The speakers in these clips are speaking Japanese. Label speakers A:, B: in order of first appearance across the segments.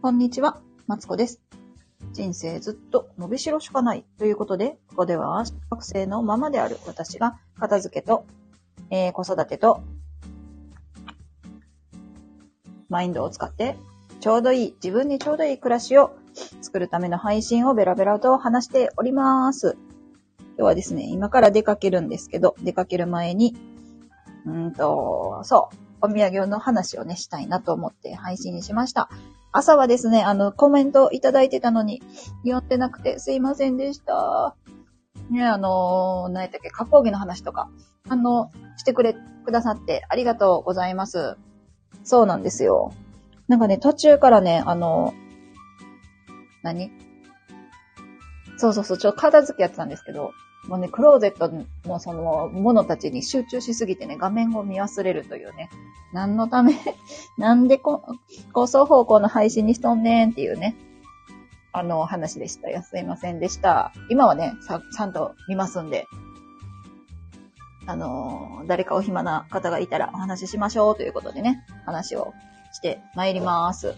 A: こんにちは、マツコです。人生ずっと伸びしろしかないということで、ここでは学生のままである私が片付けと、えー子育てと、マインドを使って、ちょうどいい、自分にちょうどいい暮らしを作るための配信をベラベラと話しております。今日はですね、今から出かけるんですけど、出かける前に、うんと、そう、お土産の話をね、したいなと思って配信しました。朝はですね、あの、コメントいただいてたのに、読ってなくてすいませんでした。ね、あのー、何やったっけ、加工着の話とか、あの、してくれ、くださってありがとうございます。そうなんですよ。なんかね、途中からね、あの、何？そうそうそう、ちょっと片付けやってたんですけど、もうね、クローゼットのその、ものたちに集中しすぎてね、画面を見忘れるというね、何のため、なんでこ、構想方向の配信にしとんねんっていうね、あの、話でした。すいませんでした。今はね、さ、ちゃんと見ますんで、あの、誰かお暇な方がいたらお話ししましょうということでね、話をして参ります。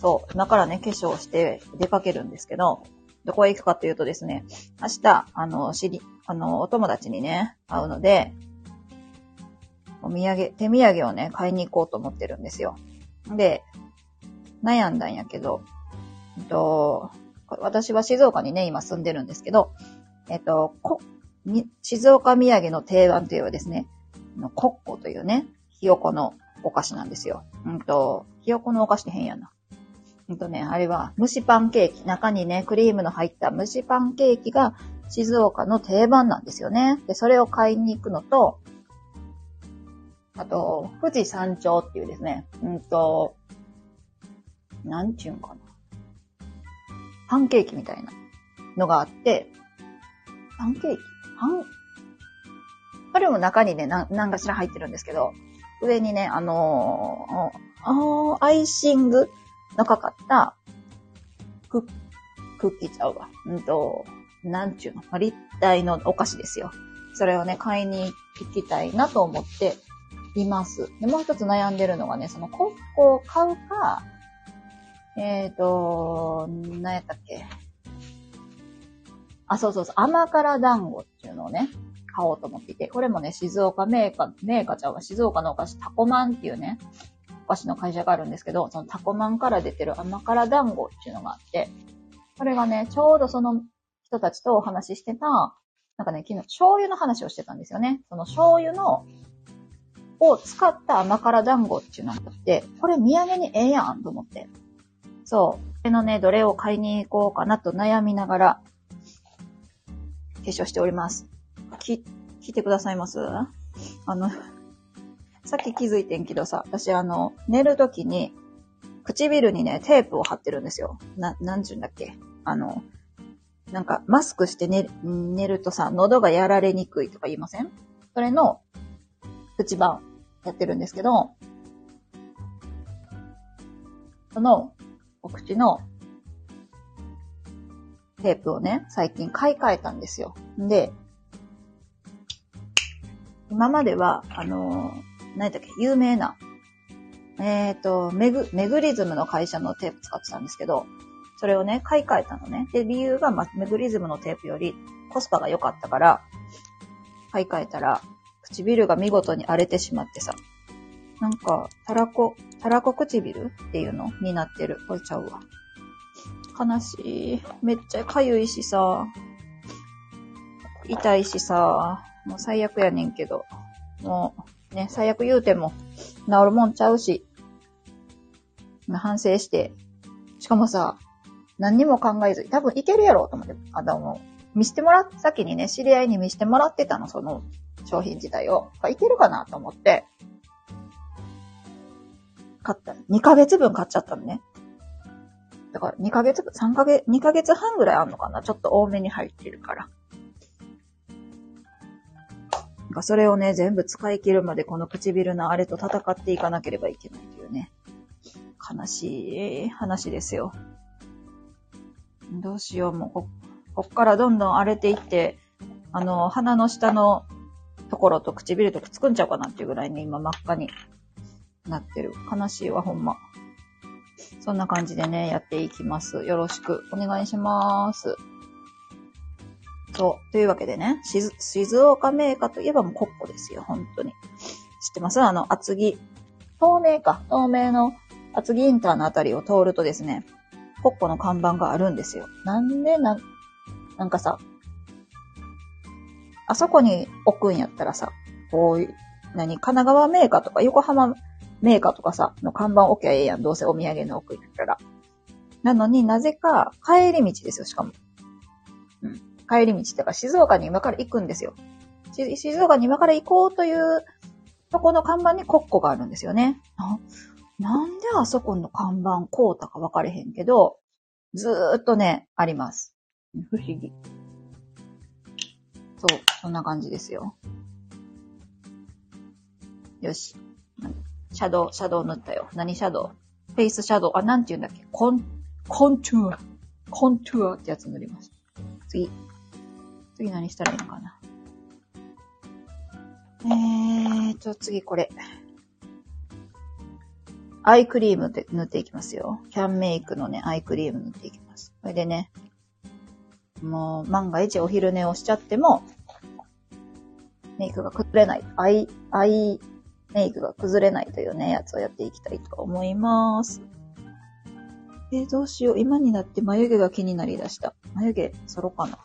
A: そう、今からね、化粧して出かけるんですけど、どこへ行くかというとですね、明日、あの、知り、あの、お友達にね、会うので、お土産、手土産をね、買いに行こうと思ってるんですよ。で、悩んだんやけど、えっと、私は静岡にね、今住んでるんですけど、えっと、こ、静岡土産の定番といえばですね、コッコというね、ひよこのお菓子なんですよ。うんと、ひよこのお菓子って変やな。うんとね、あれは蒸しパンケーキ。中にね、クリームの入った蒸しパンケーキが静岡の定番なんですよね。で、それを買いに行くのと、あと、富士山頂っていうですね、うんと、なんちゅうんかな。パンケーキみたいなのがあって、パンケーキ？パン、これも中にね、な何かしら入ってるんですけど、上にね、あの、あーアイシングのかった、ククッキーちゃうわ。うんと、なんちゅうの、ま立体のお菓子ですよ。それをね、買いに行きたいなと思っています。で、もう一つ悩んでるのがね、そのコッコを買うか、えっ、ー、と、何やったっけ？あ、そうそうそう、甘辛団子っていうのをね、買おうと思っていて、これもね、静岡メーカー、メーカーちゃうわ、静岡のお菓子、タコマンっていうね、お菓子の会社があるんですけど、そのタコマンから出てる甘辛団子っていうのがあって、これがね、ちょうどその人たちとお話ししてた、なんかね、昨日醤油の話をしてたんですよね。その醤油の、を使った甘辛団子っていうのがあって、これ土産にええやんと思って。そう。これのね、どれを買いに行こうかなと悩みながら、化粧しております。き、聞いてくださいます？あの、さっき気づいてんけどさ、私あの、寝るときに、唇にね、テープを貼ってるんですよ。な、なんちゅうんだっけ？あの、なんか、マスクして寝寝るとさ、喉がやられにくいとか言いません？それの、口版やってるんですけど、その、お口の、テープをね、最近買い替えたんですよ。で、今までは、あのー、何だっけ、有名な、えっ、ー、と、メグ、メグリズムの会社のテープ使ってたんですけど、それをね、買い替えたのね。で、理由が、ま、メグリズムのテープよりコスパが良かったから、買い替えたら、唇が見事に荒れてしまってさ、なんか、たらこ、たらこ唇っていうのになってる。これちゃうわ。悲しい。めっちゃかゆいしさ、痛いしさ、もう最悪やねんけど、もう、ね、最悪言うても、治るもんちゃうし、反省して、しかもさ、何にも考えず、多分いけるやろうと思って、あの、見してもらっ、先にね、知り合いに見してもらってたの、その商品自体を。いけるかなと思って、買った。2ヶ月分買っちゃったのね。だから2ヶ月、3ヶ月、2ヶ月半ぐらいあんのかなちょっと多めに入ってるから。かそれをね、全部使い切るまでこの唇のあれと戦っていかなければいけないというね、悲しい話ですよ。どうしよう、もうこ、こっからどんどん荒れていって、あの、鼻の下のところと唇とくっつくんちゃうかなっていうぐらいね、今真っ赤になってる。悲しいわ、ほんま。そんな感じでね、やっていきます。よろしくお願いします。そう。というわけでね、静岡メーカーといえばもうコッコですよ、本当に。知ってます？あの、厚木、東名か、東名の厚木インターのあたりを通るとですね、コッコの看板があるんですよ。なんでな、なんかさ、あそこに置くんやったらさ、こういう、何、神奈川メーカーとか横浜メーカーとかさ、の看板置きゃええやん。どうせお土産の置くんやったら。なのになぜか帰り道ですよ、しかも。帰り道ってか静岡に今から行くんですよ。静岡に今から行こうというとこの看板にコッコがあるんですよね。ななんであそこの看板こうたか分かれへんけど、ずーっとね、あります。不思議。そう、そんな感じですよ。よし。シャドウ、シャドウ塗ったよ。何シャドウ？フェイスシャドウ。あ、なんて言うんだっけ？コン、コントゥア。コントゥアってやつ塗ります。次。次何したらいいのかな？えーと、次これ。アイクリームで塗っていきますよ。キャンメイクのね、アイクリーム塗っていきます。これでね、もう、万が一お昼寝をしちゃっても、メイクが崩れない。アイ、アイメイクが崩れないというね、やつをやっていきたいと思います。えーどうしよう。今になって眉毛が気になりだした。眉毛、剃ろうかな。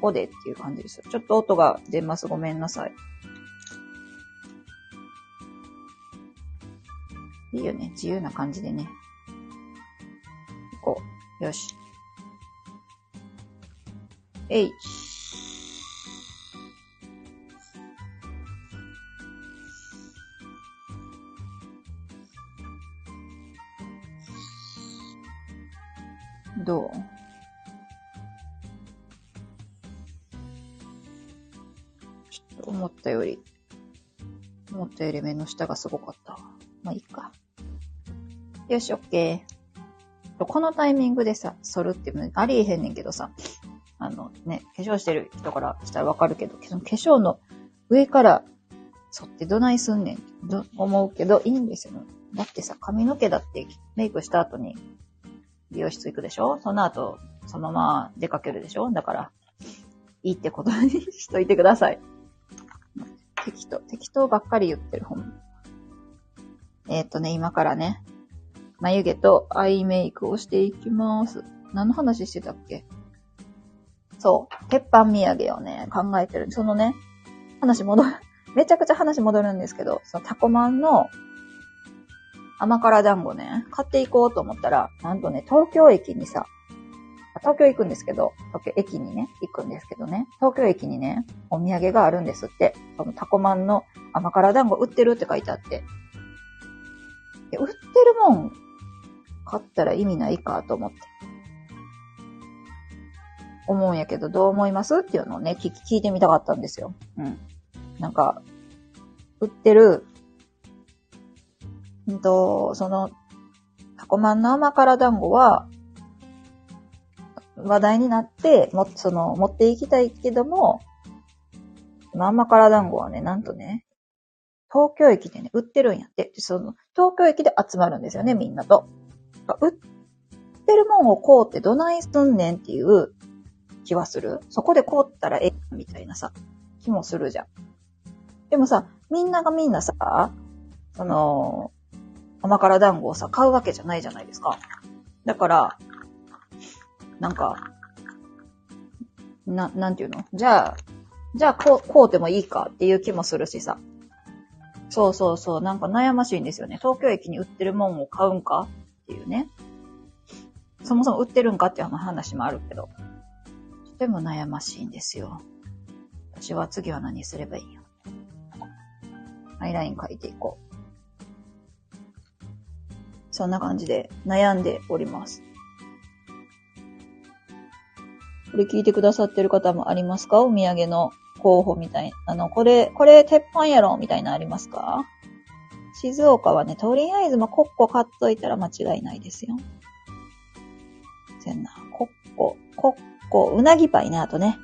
A: ここでっていう感じです。ちょっと音が出ます。ごめんなさい。いいよね。自由な感じでね。こう。よし。えい。思ったより目の下がすごかった。まあいいか。よし、オッケー。このタイミングでさ、剃るってありえへんねんけどさ、あのね、化粧してる人からしたらわかるけど、その化粧の上から剃ってどないすんねんと思うけど、いいんですよ。ねだってさ、髪の毛だってメイクした後に美容室行くでしょ？その後、そのまま出かけるでしょ？だから、いいってことに しといてください。適当、適当ばっかり言ってる本。えっ、とね、今からね、眉毛とアイメイクをしていきます。何の話してたっけ？そう、鉄板土産をね、考えてる。そのね、話戻る、めちゃくちゃ話戻るんですけど、そのタコマンの甘辛団子ね、買っていこうと思ったら、なんとね、東京駅にさ、東京行くんですけど、東京駅にね、行くんですけどね、東京駅にね、お土産があるんですって。そのタコマンの甘辛団子売ってるって書いてあって。いや売ってるもん、買ったら意味ないかと思って。思うんやけど、どう思いますっていうのをね、聞聞いてみたかったんですよ。うん。なんか、売ってる、うんと、その、タコマンの甘辛団子は、話題になって、も、その、持っていきたいけども、その甘辛団子はね、なんとね、東京駅でね、売ってるんやって。その、東京駅で集まるんですよね、みんなと。売ってるもんをこうってどないすんねんっていう気はする。そこでこうったらええみたいなさ、気もするじゃん。でもさ、みんながみんなさ、その、甘辛団子をさ、買うわけじゃないじゃないですか。だから、なんか、な、なんていうの？じゃあ、じゃあこう、こうてもいいかっていう気もするしさ。そうそうそう、なんか悩ましいんですよね。東京駅に売ってるもんを買うんかっていうね。そもそも売ってるんかっていう話もあるけど。とても悩ましいんですよ。私は次は何すればいいよ。アイライン描いていこう。そんな感じで悩んでおります。これ聞いてくださってる方もありますか？お土産の候補みたい。あの、これ、これ鉄板やろみたいなありますか？静岡はね、とりあえず、まあ、コッコ買っといたら間違いないですよ。せんな。コッコ、コッコ、うなぎパイね、あとね。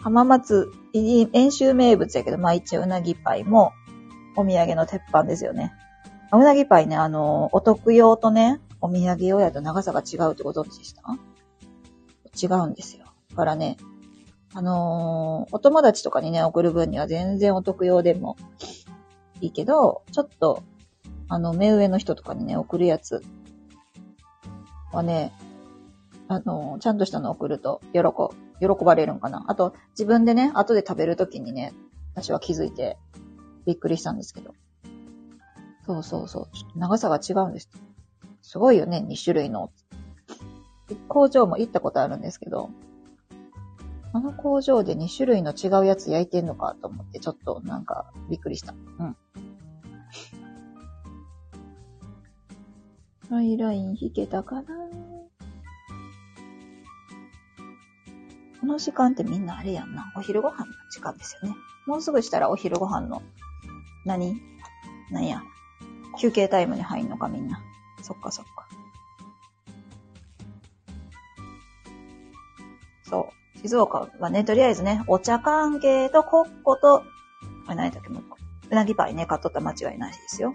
A: 浜松、演習名物やけど、まあ一応うなぎパイもお土産の鉄板ですよね。うなぎパイね、あの、お得用とね、お土産用やと長さが違うってご存知でした？違うんですよ。だからね、あのーお友達とかにね、送る分には全然お得用でもいいけど、ちょっと、あの、目上の人とかにね、送るやつはね、あのーちゃんとしたの送ると、喜、喜ばれるんかな。あと、自分でね、後で食べるときにね、私は気づいて、びっくりしたんですけど。そうそうそう。長さが違うんです。すごいよね、2種類の。工場も行ったことあるんですけど、あの工場で2種類の違うやつ焼いてんのかと思って、ちょっとなんかびっくりした。うん。アイライン引けたかな？この時間ってみんなあれやんな。お昼ご飯の時間ですよね。もうすぐしたらお昼ご飯の、何？何や？休憩タイムに入んのかみんな。そっかそっか。そう。静岡はね、とりあえずね、お茶関係とコッコと、あ何だっけ、もう。うなぎパイね、買っとった間違いないですよ。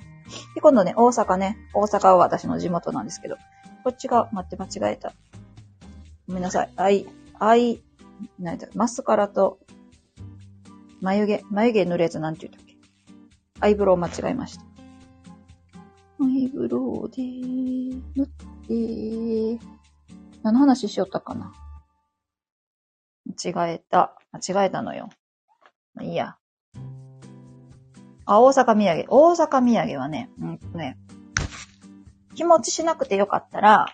A: で、今度ね、大阪ね、大阪は私の地元なんですけど、こっちが、待って間違えた。ごめんなさい。アイ、アイ、何だっけ、マスカラと、眉毛、眉毛塗るやつなんて言ったっけ？アイブロウ間違えました。アイブロウで、塗って、何の話しよったかな？間違えた。間違えたのよ。いいや。あ、大阪土産。大阪土産はね、うんとね、気持ちしなくてよかったら、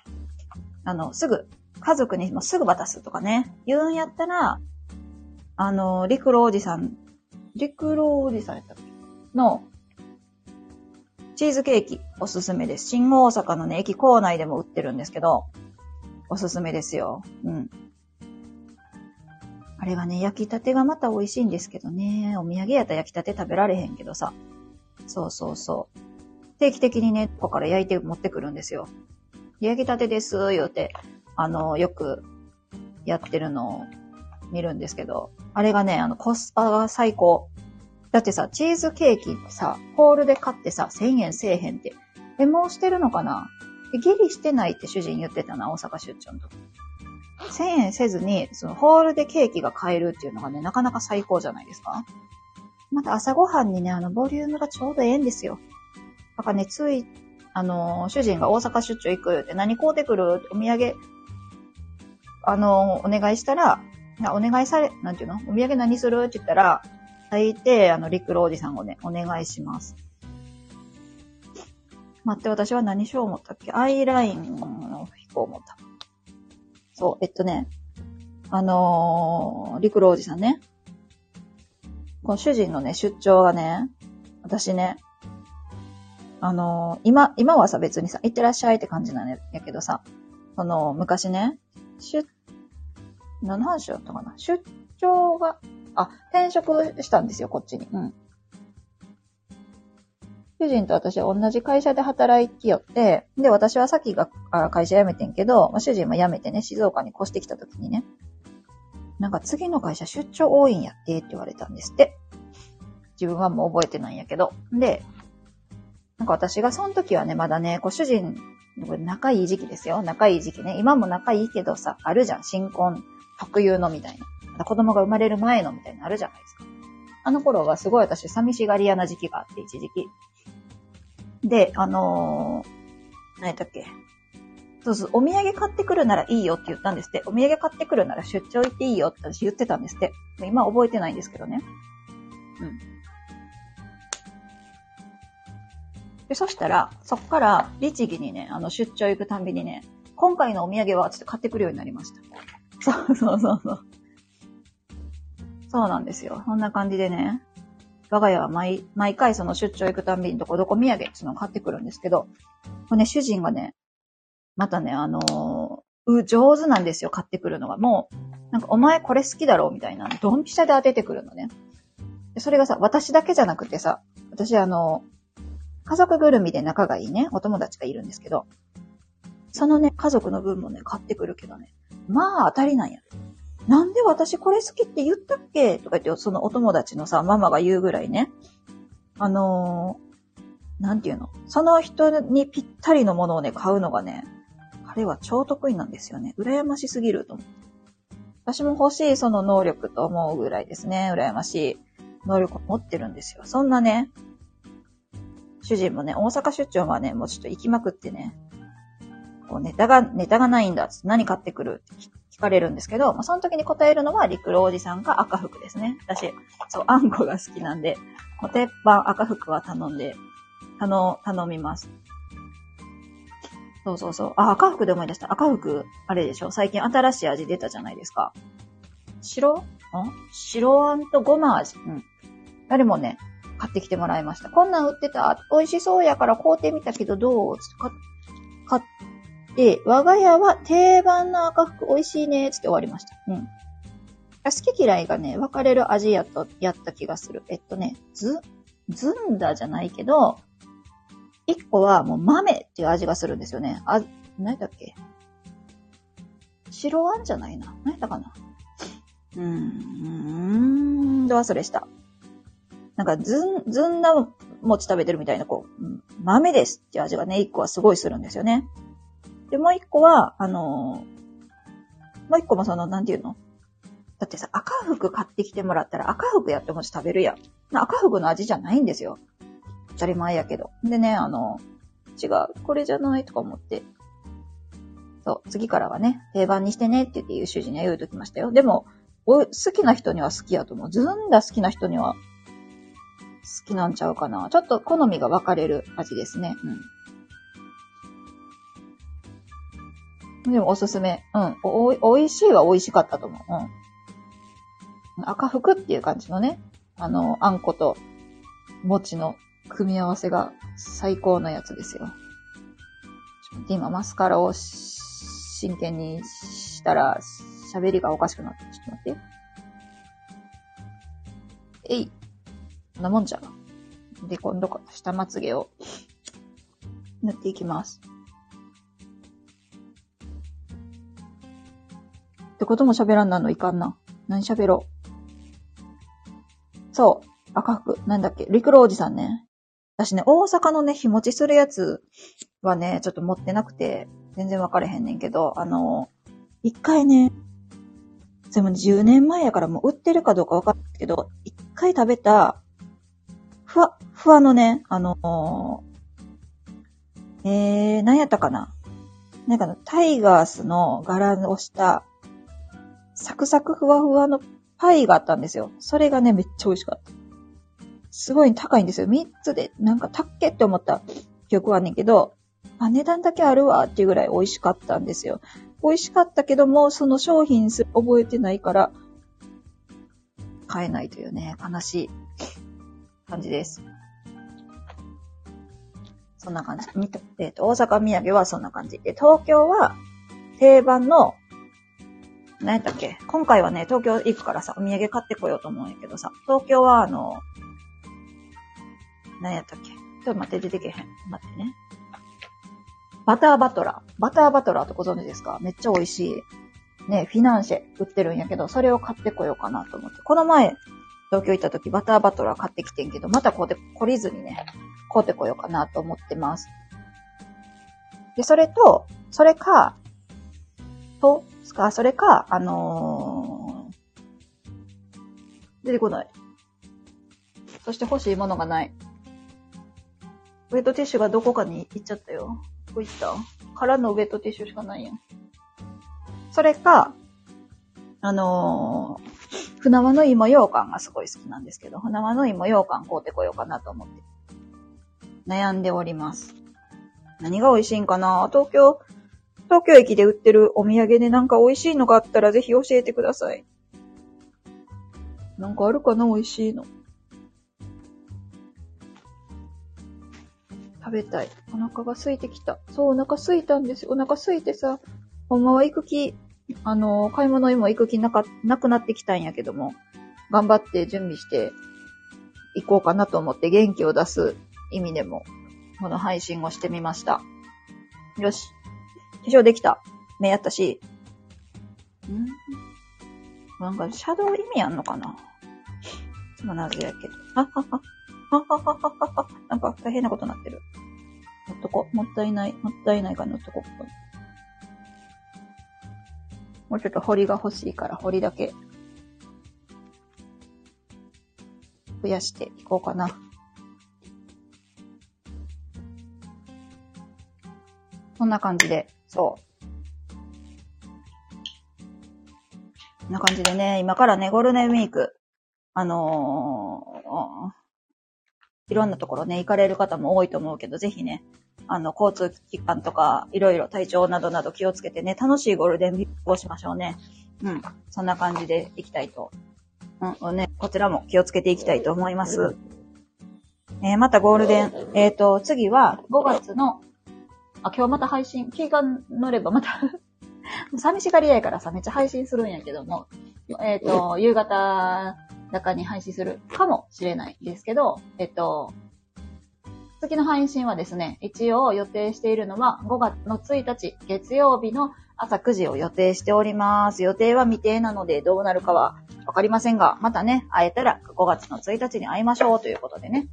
A: あの、すぐ、家族にもすぐ渡すとかね、言うんやったら、あの、陸路おじさん、陸路おじさんやったっけ？の、チーズケーキ、おすすめです。新大阪のね、駅構内でも売ってるんですけど、おすすめですよ。うん。あれがね、焼きたてがまた美味しいんですけどね。お土産やったら焼きたて食べられへんけどさ。そうそうそう。定期的にね、ここから焼いて持ってくるんですよ。焼きたてです、言うて、あの、よくやってるのを見るんですけど、あれがね、あの、コスパが最高。だってさ、チーズケーキさ、ホールで買ってさ、1000円せえへんって。え、もうしてるのかな？ギリしてないって主人言ってたな、大阪出張の時。1000円せずに、そのホールでケーキが買えるっていうのがね、なかなか最高じゃないですか。また朝ごはんにね、あの、ボリュームがちょうどええんですよ。だからね、つい、あの、主人が大阪出張行くって何買うてくるお土産、あの、お願いしたら、お願いされ、なんていうの？お土産何するって言ったら、大抵、あの、陸路おじさんをね、お願いします。待って、私は何しよう思ったっけ？アイラインを引こう思った。そう、えっとね、あのー、陸路おじさんね。この主人のね、出張がね、私ね、あのー今、今はさ別にさ、行ってらっしゃいって感じなんやけどさ、その、昔ね、出、何話だったかな？出張が、あ、転職したんですよ、こっちに。うん。主人と私は同じ会社で働いてよって、で、私はさっきが会社辞めてんけど、まあ、主人も辞めてね、静岡に越してきた時にね、なんか次の会社出張多いんやってって言われたんですって。自分はもう覚えてないんやけど。で、なんか私がその時はね、まだね、こう主人、仲いい時期ですよ。仲いい時期ね。今も仲いいけどさ、あるじゃん。新婚特有のみたいな。まだ子供が生まれる前のみたいなのあるじゃないですか。あの頃はすごい私寂しがり屋な時期があって、一時期。で、あのー、何やっけ？そうそう、お土産買ってくるならいいよって言ったんですって。お土産買ってくるなら出張行っていいよって私言ってたんですって。今覚えてないんですけどね。うん。で、そしたら、そっから、律儀にね、あの、出張行くたんびにね、今回のお土産は、つって買ってくるようになりました。そうそうそうそう。そうなんですよ。そんな感じでね、我が家は毎、毎回その出張行くたんびにどこどこ土産っていうのを買ってくるんですけど、これね、主人がね、またね、あのー、上手なんですよ、買ってくるのが。もう、なんか、お前これ好きだろうみたいな、ドンピシャで当ててくるのね。それがさ、私だけじゃなくてさ、私あの、家族ぐるみで仲がいいね、お友達がいるんですけど、そのね、家族の分もね、買ってくるけどね、まあ当たりなんや。なんで私これ好きって言ったっけ？とか言って、そのお友達のさ、ママが言うぐらいね、あのーなんていうの？その人にぴったりのものをね、買うのがね、彼は超得意なんですよね。羨ましすぎると思って。私も欲しいその能力と思うぐらいですね。羨ましい能力を持ってるんですよ。そんなね、主人もね、大阪出張はね、もうちょっと行きまくってね、こうネタが、ネタがないんだ何買ってくる？って聞かれるんですけど、まあ、その時に答えるのは陸路おじさんか赤服ですね。私、そう、あんこが好きなんで、もう鉄板赤服は頼んで、頼、頼みます。そうそうそう。あ、赤服で思い出した。赤服、あれでしょ？最近新しい味出たじゃないですか。白？ん？白あんとごま味。うん。あれもね、買ってきてもらいました。こんなん売ってた。美味しそうやから買うてみたけどどう？買で、我が家は定番の赤服美味しいね、つって終わりました。うん。好き嫌いがね、分かれる味やと、やった気がする。えっとね、ず、ずんだじゃないけど、一個はもう豆っていう味がするんですよね。あ、何だっけ？白あんじゃないな。何やったかな？うーん、ど忘れした。なんか、ずん、ずんだ餅食べてるみたいな、こう、豆ですっていう味がね、一個はすごいするんですよね。で、もう一個は、あのー、もう一個もその、なんていうの？だってさ、赤服買ってきてもらったら赤服やってもち食べるやん。赤服の味じゃないんですよ。当たり前やけど。でね、あの、違う、これじゃないとか思って。そう、次からはね、定番にしてねって言って言う主人には言うときましたよ。でも、好きな人には好きやと思う。ずんだ好きな人には好きなんちゃうかな。ちょっと好みが分かれる味ですね。うん。でもおすすめ。うん。お、美味しいは美味しかったと思う。うん。赤服っていう感じのね、あの、あんこと餅の組み合わせが最高なやつですよ。ちょっと、今マスカラを真剣にしたら喋りがおかしくなって、ちょっと待って。えい。こんなもんじゃ。で、今度か、下まつげを塗っていきます。ってことも喋らんなのいかんな。何喋ろう。そう。赤服。なんだっけ。陸路おじさんね。私ね、大阪のね、日持ちするやつはね、ちょっと持ってなくて、全然分かれへんねんけど、あの、一回ね、でも10年前やからもう売ってるかどうか分かんないけど、一回食べた、ふわ、ふわのね、あのえー、何やったかななんかの、タイガースの柄をしたサクサクふわふわのパイがあったんですよ。それがね、めっちゃ美味しかった。すごい高いんですよ。3つで、なんかたっけって思った記憶はねんけど、あ、値段だけあるわっていうぐらい美味しかったんですよ。美味しかったけども、その商品す覚えてないから、買えないというね、悲しい感じです。そんな感じ。えっ、ー、と、大阪土産はそんな感じ。で、東京は定番の何やったっけ？今回はね、東京行くからさ、お土産買ってこようと思うんやけどさ、東京はあの、何やったっけ？ちょっと待って、出てけへん。待ってね。バターバトラー。バターバトラーってご存知ですか？めっちゃ美味しい。ね、フィナンシェ売ってるんやけど、それを買ってこようかなと思って。この前、東京行った時バターバトラー買ってきてんけど、またこうで懲りずにね、買うてこようかなと思ってます。で、それと、それか、と、すか？それか、あのー、出てこない。そして欲しいものがない。ウェットティッシュがどこかに行っちゃったよ。どこ行った？空のウェットティッシュしかないやん。それか、あのー、船輪の芋羊羹がすごい好きなんですけど、船輪の芋羊羹買うてこようかなと思って。悩んでおります。何が美味しいんかな？東京、東京駅で売ってるお土産でなんか美味しいのがあったらぜひ教えてください。なんかあるかな美味しいの。食べたい。お腹が空いてきた。そう、お腹空いたんですよ。お腹空いてさ、ほんまは行く気、あの、買い物にも行く気なか、なくなってきたんやけども、頑張って準備して行こうかなと思って元気を出す意味でも、この配信をしてみました。よし。化粧できた。目やったし。んなんか、シャドウ意味あんのかな？つまなずやけど。あ、はは。ははははは。なんか大変なことになってる。乗っとこ。もったいない。もったいないから乗っとこ。もうちょっと彫りが欲しいから、彫りだけ増やしていこうかな。こんな感じで、そう。こんな感じでね、今からね、ゴールデンウィーク、あのー、いろんなところね、行かれる方も多いと思うけど、ぜひね、あの、交通機関とか、いろいろ体調などなど気をつけてね、楽しいゴールデンウィークをしましょうね。うん。そんな感じで行きたいとうん、ね、こちらも気をつけていきたいと思います。えー、またゴールデン、えっ、ー、と、次は5月の、あ、今日また配信、気が乗ればまた 寂しがり屋やからさ、めっちゃ配信するんやけども、えっ、ー、と、夕方中に配信するかもしれないですけど、えっ、と、次の配信はですね、一応予定しているのは5月の1日月曜日の朝9時を予定しております。予定は未定なのでどうなるかはわかりませんが、またね、会えたら5月の1日に会いましょうということでね、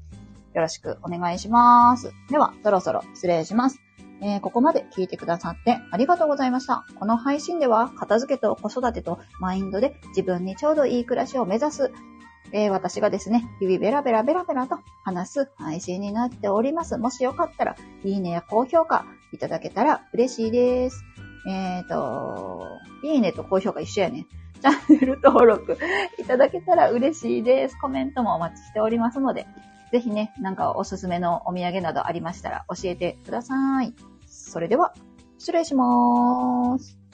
A: よろしくお願いします。では、そろそろ失礼します。えー、ここまで聞いてくださってありがとうございました。この配信では、片付けと子育てとマインドで自分にちょうどいい暮らしを目指す、えー、私がですね、日々ベラベラベラベラと話す配信になっております。もしよかったら、いいねや高評価いただけたら嬉しいです。えっ、ー、と、いいねと高評価一緒やね。チャンネル登録いただけたら嬉しいです。コメントもお待ちしておりますので、ぜひね、なんかおすすめのお土産などありましたら教えてください。それでは、失礼します。